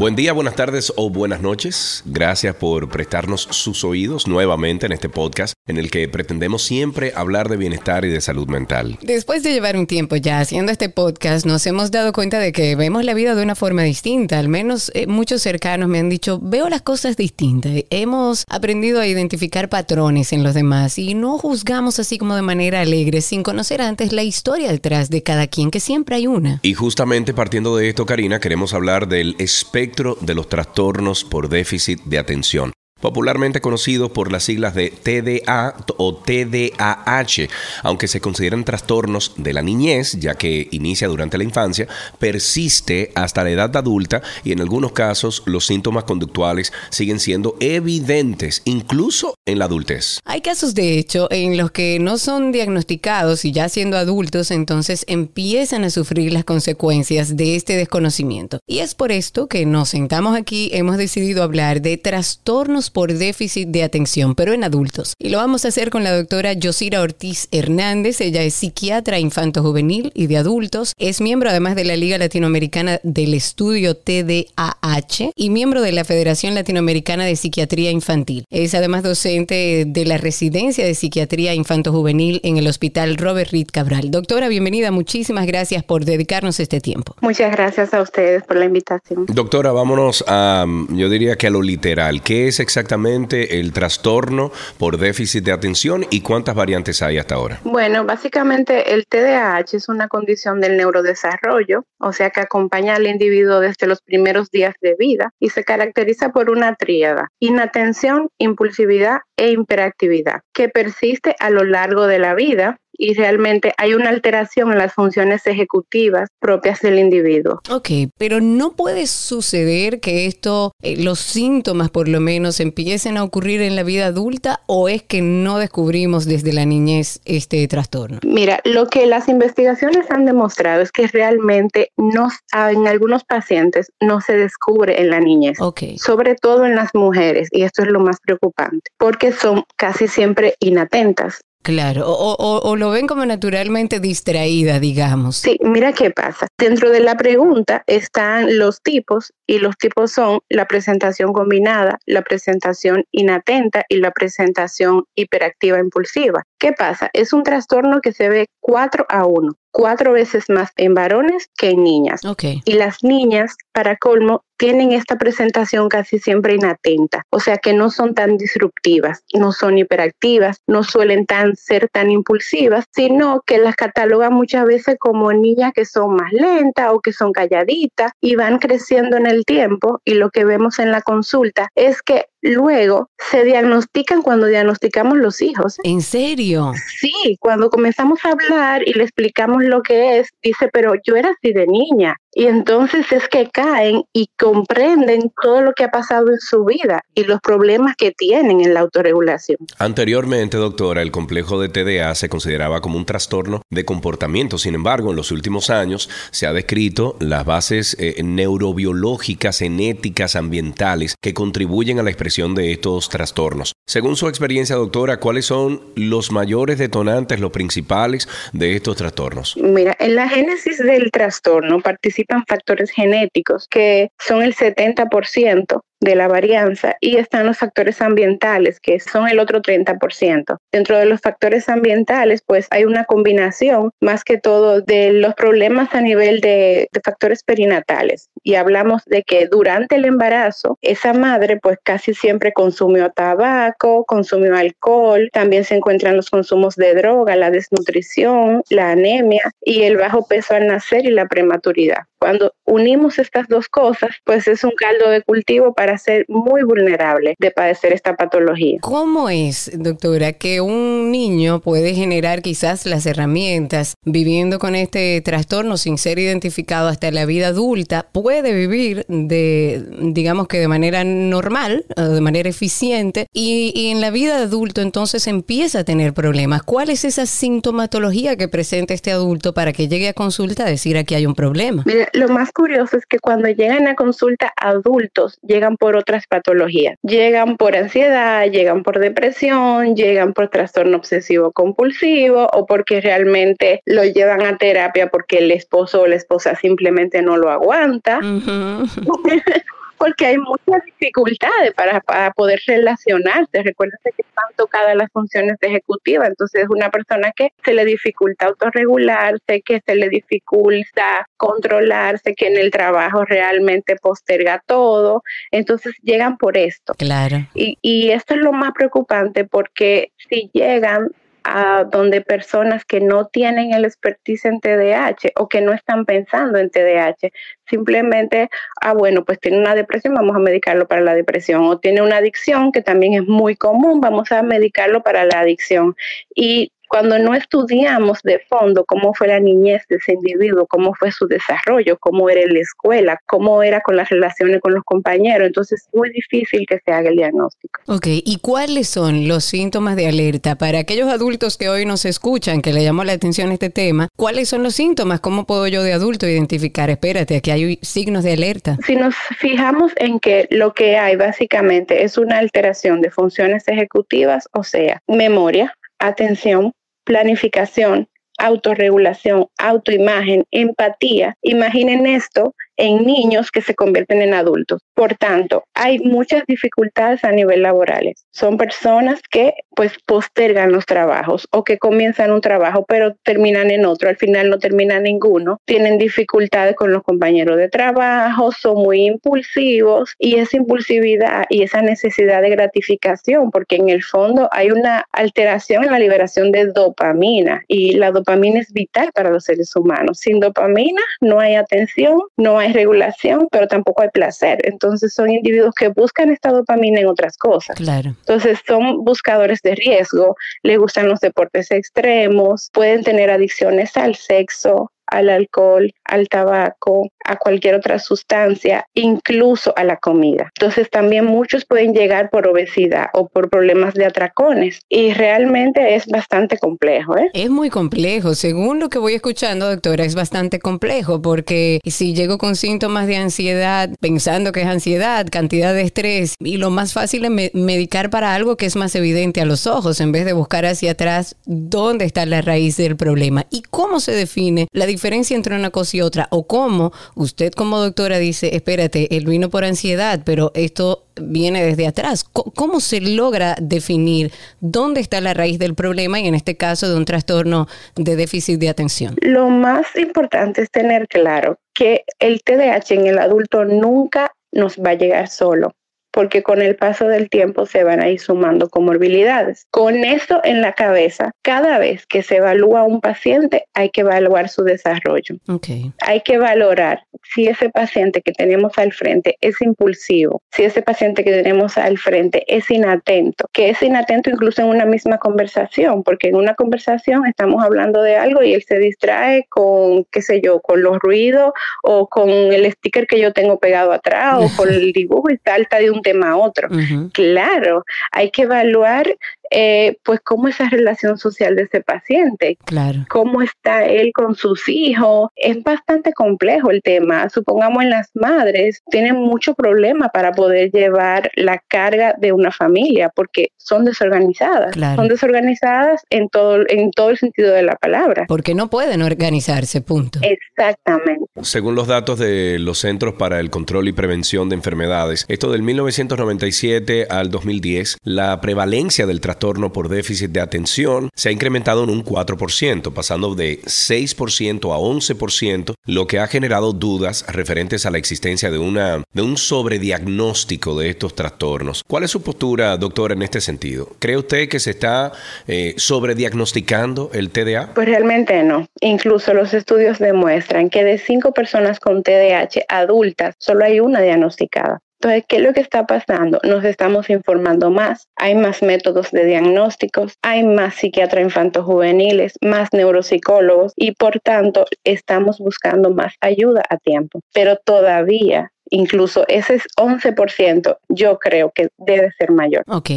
Buen día, buenas tardes o buenas noches. Gracias por prestarnos sus oídos nuevamente en este podcast en el que pretendemos siempre hablar de bienestar y de salud mental. Después de llevar un tiempo ya haciendo este podcast, nos hemos dado cuenta de que vemos la vida de una forma distinta. Al menos eh, muchos cercanos me han dicho, veo las cosas distintas. Hemos aprendido a identificar patrones en los demás y no juzgamos así como de manera alegre sin conocer antes la historia detrás de cada quien, que siempre hay una. Y justamente partiendo de esto, Karina, queremos hablar del espectro de los trastornos por déficit de atención popularmente conocidos por las siglas de TDA o TDAH, aunque se consideran trastornos de la niñez, ya que inicia durante la infancia, persiste hasta la edad adulta y en algunos casos los síntomas conductuales siguen siendo evidentes, incluso en la adultez. Hay casos, de hecho, en los que no son diagnosticados y ya siendo adultos, entonces empiezan a sufrir las consecuencias de este desconocimiento. Y es por esto que nos sentamos aquí, hemos decidido hablar de trastornos por déficit de atención, pero en adultos. Y lo vamos a hacer con la doctora Yosira Ortiz Hernández. Ella es psiquiatra infanto-juvenil y de adultos. Es miembro además de la Liga Latinoamericana del Estudio TDAH y miembro de la Federación Latinoamericana de Psiquiatría Infantil. Es además docente de la Residencia de Psiquiatría Infanto-Juvenil en el Hospital Robert Reed Cabral. Doctora, bienvenida. Muchísimas gracias por dedicarnos este tiempo. Muchas gracias a ustedes por la invitación. Doctora, vámonos a, yo diría que a lo literal. ¿Qué es exactamente exactamente el trastorno por déficit de atención y cuántas variantes hay hasta ahora? Bueno, básicamente el TDAH es una condición del neurodesarrollo, o sea que acompaña al individuo desde los primeros días de vida y se caracteriza por una tríada, inatención, impulsividad e hiperactividad, que persiste a lo largo de la vida y realmente hay una alteración en las funciones ejecutivas propias del individuo. Ok, pero no puede suceder que esto, eh, los síntomas por lo menos empiecen a ocurrir en la vida adulta o es que no descubrimos desde la niñez este trastorno? Mira, lo que las investigaciones han demostrado es que realmente no, en algunos pacientes no se descubre en la niñez, okay. sobre todo en las mujeres, y esto es lo más preocupante, porque son casi siempre inatentas. Claro, o, lo ven como naturalmente distraída, digamos. Sí, mira qué pasa. Dentro de la pregunta están los tipos y los tipos son la presentación combinada, la presentación inatenta y la presentación hiperactiva impulsiva. ¿Qué pasa? Es un trastorno que se ve 4 a 1 cuatro veces más en varones que en niñas. Okay. Y las niñas, para colmo, tienen esta presentación casi siempre inatenta, o sea que no son tan disruptivas, no son hiperactivas, no suelen tan, ser tan impulsivas, sino que las catalogan muchas veces como niñas que son más lentas o que son calladitas y van creciendo en el tiempo y lo que vemos en la consulta es que luego se diagnostican cuando diagnosticamos los hijos. ¿En serio? Sí, cuando comenzamos a hablar y le explicamos lo que es, dice, pero yo era así de niña. Y entonces es que caen y comprenden todo lo que ha pasado en su vida y los problemas que tienen en la autorregulación. Anteriormente, doctora, el complejo de TDA se consideraba como un trastorno de comportamiento. Sin embargo, en los últimos años se ha descrito las bases eh, neurobiológicas, genéticas, ambientales que contribuyen a la expresión de estos trastornos. Según su experiencia, doctora, ¿cuáles son los mayores detonantes, los principales de estos trastornos? Mira, en la génesis del trastorno participa factores genéticos que son el 70% de la varianza y están los factores ambientales, que son el otro 30%. Dentro de los factores ambientales, pues hay una combinación más que todo de los problemas a nivel de, de, factores perinatales. Y hablamos de que durante el embarazo, esa madre pues casi siempre consumió tabaco, consumió alcohol, también se encuentran los consumos de droga, la desnutrición, la anemia y el bajo peso al nacer y la prematuridad. Cuando unimos estas dos cosas, pues es un caldo de cultivo para ser muy vulnerable de padecer esta patología. ¿Cómo es, doctora, que un niño puede generar quizás las herramientas viviendo con este trastorno sin ser identificado hasta la vida adulta? Vivir de, digamos que de manera normal, de manera eficiente, y, y en la vida de adulto entonces empieza a tener problemas. ¿Cuál es esa sintomatología que presenta este adulto para que llegue a consulta a decir aquí hay un problema? Mira, lo más curioso es que cuando llegan a consulta adultos, llegan por otras patologías. Llegan por ansiedad, llegan por depresión, llegan por trastorno obsesivo compulsivo o porque realmente lo llevan a terapia porque el esposo o la esposa simplemente no lo aguanta. porque hay muchas dificultades para, poder relacionarse. Recuérdate que están tocadas las funciones ejecutivas, entonces es una persona que se le dificulta autorregularse, que se le dificulta controlarse, que en el trabajo realmente posterga todo. Entonces llegan por esto. Claro. Y, y esto es lo más preocupante porque si llegan a donde personas que no tienen el expertise en TDAH o que no están pensando en TDAH, simplemente, ah, bueno, pues tiene una depresión, vamos a medicarlo para la depresión, o tiene una adicción, que también es muy común, vamos a medicarlo para la adicción. Y cuando no estudiamos de fondo cómo fue la niñez de ese individuo, cómo fue su desarrollo, cómo era en la escuela, cómo era con las relaciones con los compañeros, entonces es muy difícil que se haga el diagnóstico. Ok, ¿y cuáles son los síntomas de alerta para aquellos adultos que hoy nos escuchan, que le llamó la atención este tema? ¿Cuáles son los síntomas? ¿Cómo puedo yo de adulto identificar? Espérate, aquí hay signos de alerta. Si nos fijamos en que lo que hay básicamente es una alteración de funciones ejecutivas, o sea, memoria, atención, planificación, autorregulación, autoimagen, empatía. Imaginen esto en niños que se convierten en adultos. Por tanto, hay muchas dificultades a nivel laborales. Son personas que pues postergan los trabajos o que comienzan un trabajo pero terminan en otro, al final no terminan ninguno. Tienen dificultades con los compañeros de trabajo, son muy impulsivos y esa impulsividad y esa necesidad de gratificación, porque en el fondo hay una alteración en la liberación de dopamina y la dopamina es vital para los seres humanos. Sin dopamina no hay atención, no hay regulación, pero tampoco hay placer. Entonces son individuos que buscan esta dopamina en otras cosas. Claro. Entonces son buscadores de riesgo, les gustan los deportes extremos, pueden tener adicciones al sexo, al alcohol, al tabaco, a cualquier otra sustancia, incluso a la comida. Entonces también muchos pueden llegar por obesidad o por problemas de atracones y realmente es bastante complejo. ¿eh? Es muy complejo. Según lo que voy escuchando, doctora, es bastante complejo porque si llego con síntomas de ansiedad, pensando que es ansiedad, cantidad de estrés, y lo más fácil es medicar para algo que es más evidente a los ojos en vez de buscar hacia atrás dónde está la raíz del problema y cómo se define la diferencia diferencia entre una cosa y otra o cómo usted como doctora dice, espérate, él vino por ansiedad, pero esto viene desde atrás. ¿Cómo se logra definir dónde está la raíz del problema y en este caso de un trastorno de déficit de atención? Lo más importante es tener claro que el TDAH en el adulto nunca nos va a llegar solo porque con el paso del tiempo se van a ir sumando comorbilidades. Con eso en la cabeza, cada vez que se evalúa a un paciente, hay que evaluar su desarrollo. Hay que valorar si ese paciente que tenemos al frente es impulsivo, si ese paciente que tenemos al frente es inatento, que es inatento incluso en una misma conversación, porque en una conversación estamos hablando de algo y él se distrae con, qué sé yo, con los ruidos o con el sticker que yo tengo pegado atrás o con el dibujo y salta de un tema a otro. Claro, hay que evaluar eh, pues cómo es esa relación social de ese paciente, claro. cómo está él con sus hijos. Es bastante complejo el tema. Supongamos en las madres tienen mucho problema para poder llevar la carga de una familia porque son desorganizadas. Son desorganizadas en todo, en todo el sentido de la palabra. Porque no pueden organizarse, punto. Exactamente. Según los datos de los Centros para el Control y Prevención de Enfermedades, esto del 1997 al 2010, la prevalencia del trastorno trastorno por déficit de atención se ha incrementado en un 4%, pasando de 6% a 11%, lo que ha generado dudas referentes a la existencia de, una, de un sobrediagnóstico de estos trastornos. ¿Cuál es su postura, doctor, en este sentido? ¿Cree usted que se está eh, sobrediagnosticando el TDA? Pues realmente no. Incluso los estudios demuestran que de cinco personas con TDAH adultas, solo hay una diagnosticada. Entonces, ¿qué es lo que está pasando? Nos estamos informando más, hay más métodos de diagnósticos, hay más psiquiatras infantos juveniles, más neuropsicólogos y por tanto estamos buscando más ayuda a tiempo. Pero todavía incluso ese es 11%, yo creo que debe ser mayor. Ok.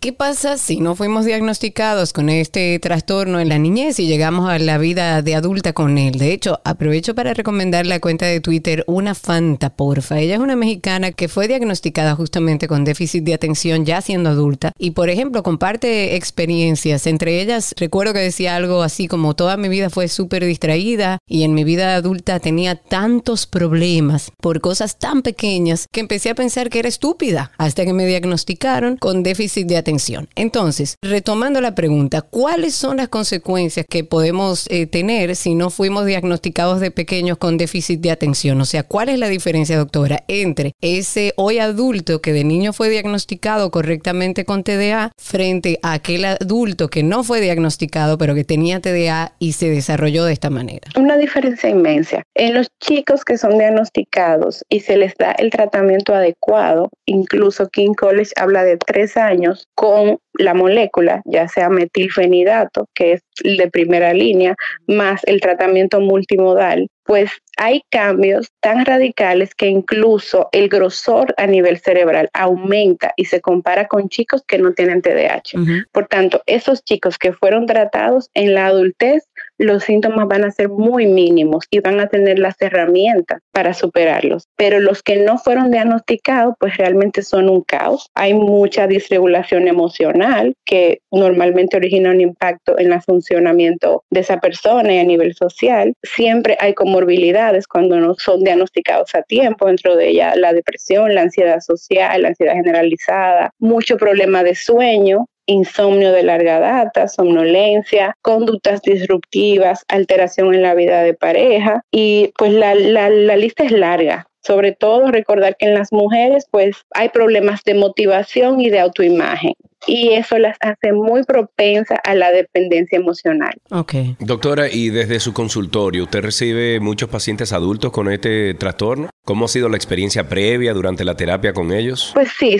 ¿Qué pasa si no fuimos diagnosticados con este trastorno en la niñez y llegamos a la vida de adulta con él? De hecho, aprovecho para recomendar la cuenta de Twitter Una Fanta, porfa. Ella es una mexicana que fue diagnosticada justamente con déficit de atención ya siendo adulta y, por ejemplo, comparte experiencias. Entre ellas, recuerdo que decía algo así como toda mi vida fue súper distraída y en mi vida adulta tenía tantos problemas por cosas tan pequeñas que empecé a pensar que era estúpida hasta que me diagnosticaron con déficit de atención. Entonces, retomando la pregunta, ¿cuáles son las consecuencias que podemos eh, tener si no fuimos diagnosticados de pequeños con déficit de atención? O sea, ¿cuál es la diferencia, doctora, entre ese hoy adulto que de niño fue diagnosticado correctamente con TDA frente a aquel adulto que no fue diagnosticado pero que tenía TDA y se desarrolló de esta manera? Una diferencia inmensa. En los chicos que son diagnosticados y se les da el tratamiento adecuado. Incluso King College habla de tres años con la molécula, ya sea metilfenidato, que es de primera línea, más el tratamiento multimodal, pues hay cambios tan radicales que incluso el grosor a nivel cerebral aumenta y se compara con chicos que no tienen TDAH. Por tanto, esos chicos que fueron tratados en la adultez los síntomas van a ser muy mínimos y van a tener las herramientas para superarlos. Pero los que no fueron diagnosticados, pues realmente son un caos. Hay mucha disregulación emocional que normalmente origina un impacto en el funcionamiento de esa persona y a nivel social. Siempre hay comorbilidades cuando no son diagnosticados a tiempo, dentro de ella la depresión, la ansiedad social, la ansiedad generalizada, mucho problema de sueño, insomnio de larga data, somnolencia, conductas disruptivas, alteración en la vida de pareja y pues la, la, lista es larga. Sobre todo recordar que en las mujeres pues hay problemas de motivación y de autoimagen y eso las hace muy propensas a la dependencia emocional. Ok. Doctora, y desde su consultorio, ¿usted recibe muchos pacientes adultos con este trastorno? ¿Cómo ha sido la experiencia previa durante la terapia con ellos? Pues sí,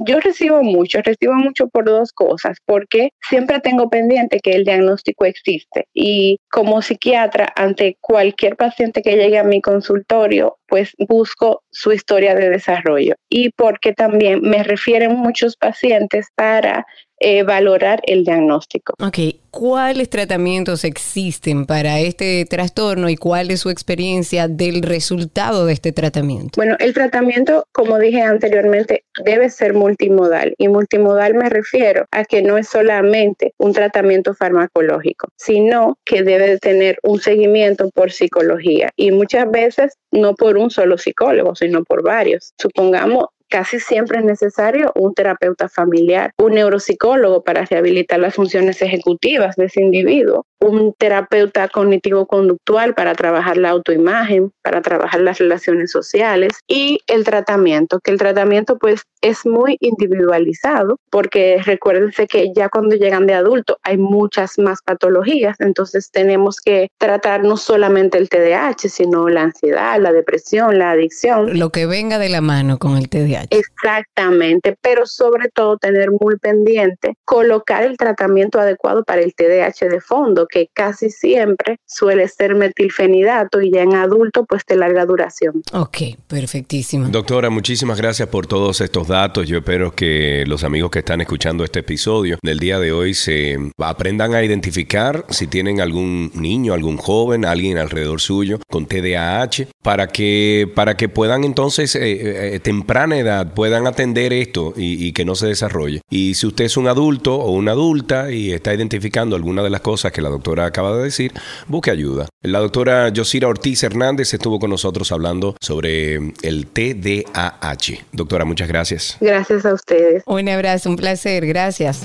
yo recibo mucho, recibo mucho por dos cosas, porque siempre tengo pendiente que el diagnóstico existe y como psiquiatra ante cualquier paciente que llegue a mi consultorio, pues busco su historia de desarrollo y porque también me refieren muchos pacientes para eh, valorar el diagnóstico. Ok, ¿cuáles tratamientos existen para este trastorno y cuál es su experiencia del resultado de este tratamiento? Bueno, el tratamiento, como dije anteriormente, debe ser multimodal y multimodal me refiero a que no es solamente un tratamiento farmacológico, sino que debe tener un seguimiento por psicología y muchas veces no por un solo psicólogo, sino por varios. Supongamos casi siempre es necesario un terapeuta familiar, un neuropsicólogo para rehabilitar las funciones ejecutivas de ese individuo, un terapeuta cognitivo-conductual para trabajar la autoimagen, para trabajar las relaciones sociales y el tratamiento, que el tratamiento pues es muy individualizado porque recuérdense que ya cuando llegan de adulto hay muchas más patologías, entonces tenemos que tratar no solamente el TDAH, sino la ansiedad, la depresión, la adicción. Lo que venga de la mano con el TDAH. Exactamente, pero sobre todo tener muy pendiente colocar el tratamiento adecuado para el TDAH de fondo, que casi siempre suele ser metilfenidato y ya en adulto pues de larga duración. Ok, perfectísimo. Doctora, muchísimas gracias por todos estos datos. Yo espero que los amigos que están escuchando este episodio del día de hoy se aprendan a identificar si tienen algún niño, algún joven, alguien alrededor suyo con TDAH para que, para que puedan entonces eh, eh, eh, temprana edad puedan atender esto y, y que no se desarrolle. Y si usted es un adulto o una adulta y está identificando alguna de las cosas que la doctora doctora acaba de decir, busque ayuda. La doctora Yosira Ortiz Hernández estuvo con nosotros hablando sobre el TDAH. Doctora, muchas gracias. Gracias a ustedes. Un abrazo, un placer, gracias.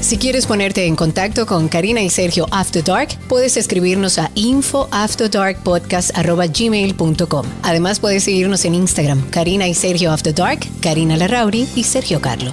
Si quieres ponerte en contacto con Karina y Sergio After Dark, puedes escribirnos a infoafterdarkpodcast.gmail.com. Además, puedes seguirnos en Instagram, Karina y Sergio After Dark, Karina Larrauri y Sergio Carlo.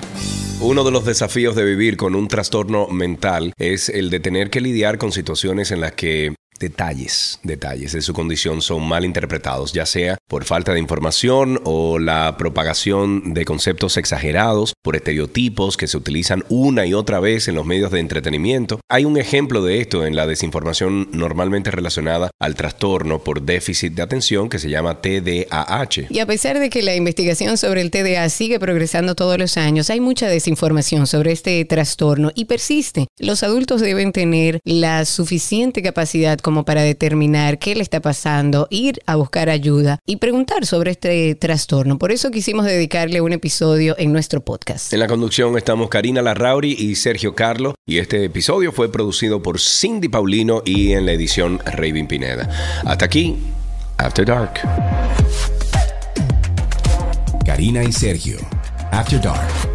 Uno de los desafíos de vivir con un trastorno mental es el de tener que lidiar con situaciones en las que detalles, detalles de su condición son mal interpretados, ya sea por falta de información o la propagación de conceptos exagerados, por estereotipos que se utilizan una y otra vez en los medios de entretenimiento. Hay un ejemplo de esto en la desinformación normalmente relacionada al trastorno por déficit de atención que se llama TDAH. Y a pesar de que la investigación sobre el TDA sigue progresando todos los años, hay mucha desinformación sobre este trastorno y persiste. Los adultos deben tener la suficiente capacidad como para determinar qué le está pasando, ir a buscar ayuda y preguntar sobre este trastorno. Por eso quisimos dedicarle un episodio en nuestro podcast. En la conducción estamos Karina Larrauri y Sergio Carlo y este episodio fue producido por Cindy Paulino y en la edición Raven Pineda. Hasta aquí, After Dark. Karina y Sergio, After Dark.